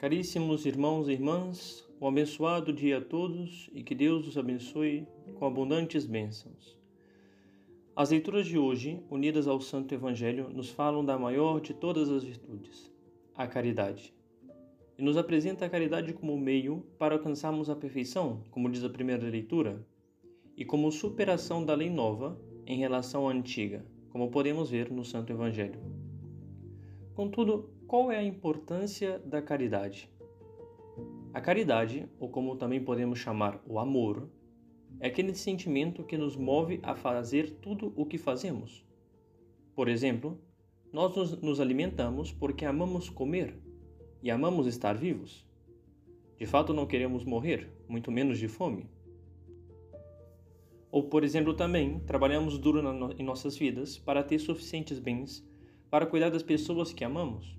Caríssimos irmãos e irmãs, um abençoado dia a todos e que Deus os abençoe com abundantes bênçãos. As leituras de hoje, unidas ao Santo Evangelho, nos falam da maior de todas as virtudes, a caridade. E nos apresenta a caridade como meio para alcançarmos a perfeição, como diz a primeira leitura, e como superação da lei nova em relação à antiga, como podemos ver no Santo Evangelho. Contudo, qual é a importância da caridade? A caridade, ou como também podemos chamar o amor, é aquele sentimento que nos move a fazer tudo o que fazemos. Por exemplo, nós nos alimentamos porque amamos comer e amamos estar vivos. De fato, não queremos morrer, muito menos de fome. Ou, por exemplo, também trabalhamos duro em nossas vidas para ter suficientes bens para cuidar das pessoas que amamos.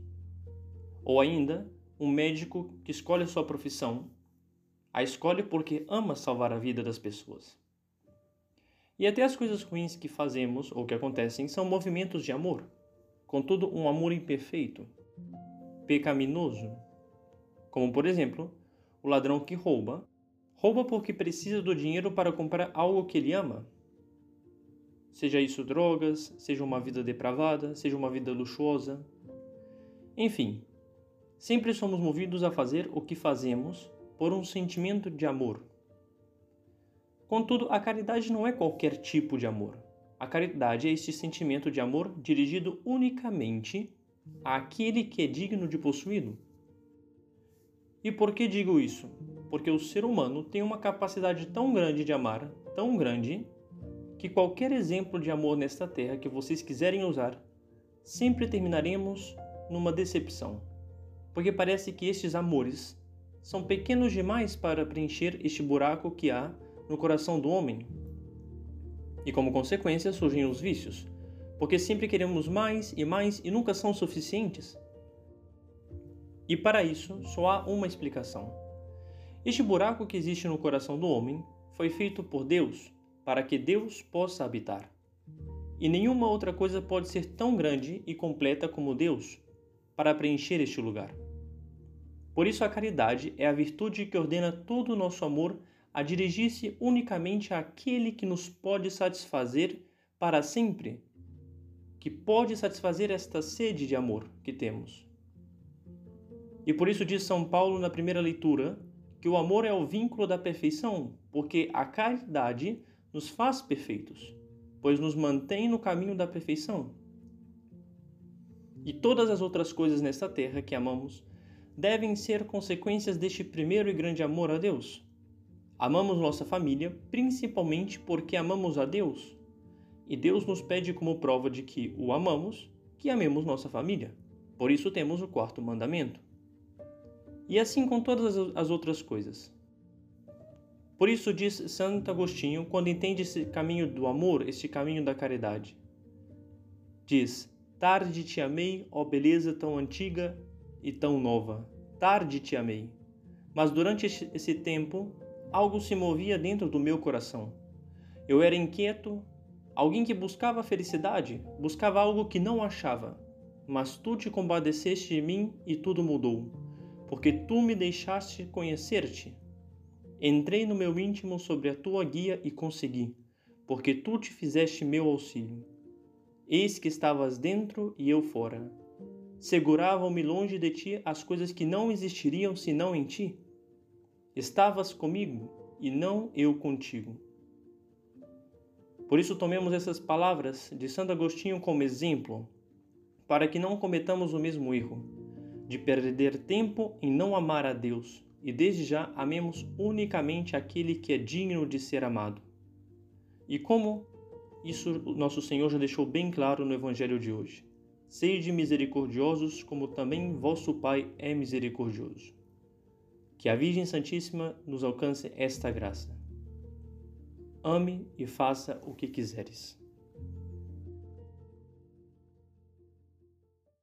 Ou ainda, um médico que escolhe a sua profissão, a escolhe porque ama salvar a vida das pessoas. E até as coisas ruins que fazemos ou que acontecem são movimentos de amor, contudo, um amor imperfeito, pecaminoso. Como, por exemplo, o ladrão que rouba, rouba porque precisa do dinheiro para comprar algo que ele ama. Seja isso drogas, seja uma vida depravada, seja uma vida luxuosa. Enfim, Sempre somos movidos a fazer o que fazemos por um sentimento de amor. Contudo, a caridade não é qualquer tipo de amor. A caridade é este sentimento de amor dirigido unicamente àquele que é digno de possuí-lo. E por que digo isso? Porque o ser humano tem uma capacidade tão grande de amar, tão grande, que qualquer exemplo de amor nesta terra que vocês quiserem usar, sempre terminaremos numa decepção porque parece que estes amores são pequenos demais para preencher este buraco que há no coração do homem. E como consequência surgem os vícios, porque sempre queremos mais e mais e nunca são suficientes. E para isso só há uma explicação. Este buraco que existe no coração do homem foi feito por Deus para que Deus possa habitar. E nenhuma outra coisa pode ser tão grande e completa como Deus para preencher este lugar. Por isso, a caridade é a virtude que ordena todo o nosso amor a dirigir-se unicamente àquele que nos pode satisfazer para sempre, que pode satisfazer esta sede de amor que temos. E por isso diz São Paulo na primeira leitura que o amor é o vínculo da perfeição, porque a caridade nos faz perfeitos, pois nos mantém no caminho da perfeição e todas as outras coisas nesta terra que amamos devem ser consequências deste primeiro e grande amor a Deus. Amamos nossa família principalmente porque amamos a Deus, e Deus nos pede como prova de que o amamos que amemos nossa família. Por isso temos o quarto mandamento. E assim com todas as outras coisas. Por isso diz Santo Agostinho quando entende esse caminho do amor, esse caminho da caridade. Diz: Tarde te amei, ó beleza tão antiga e tão nova. Tarde te amei. Mas durante esse tempo, algo se movia dentro do meu coração. Eu era inquieto, alguém que buscava felicidade, buscava algo que não achava. Mas tu te compadeceste de mim e tudo mudou, porque tu me deixaste conhecer-te. Entrei no meu íntimo sobre a tua guia e consegui, porque tu te fizeste meu auxílio. Eis que estavas dentro e eu fora. Seguravam-me longe de ti as coisas que não existiriam senão em ti. Estavas comigo e não eu contigo. Por isso, tomemos essas palavras de Santo Agostinho como exemplo, para que não cometamos o mesmo erro, de perder tempo em não amar a Deus e desde já amemos unicamente aquele que é digno de ser amado. E como isso nosso Senhor já deixou bem claro no Evangelho de hoje. Sede misericordiosos, como também vosso Pai é misericordioso. Que a Virgem Santíssima nos alcance esta graça. Ame e faça o que quiseres.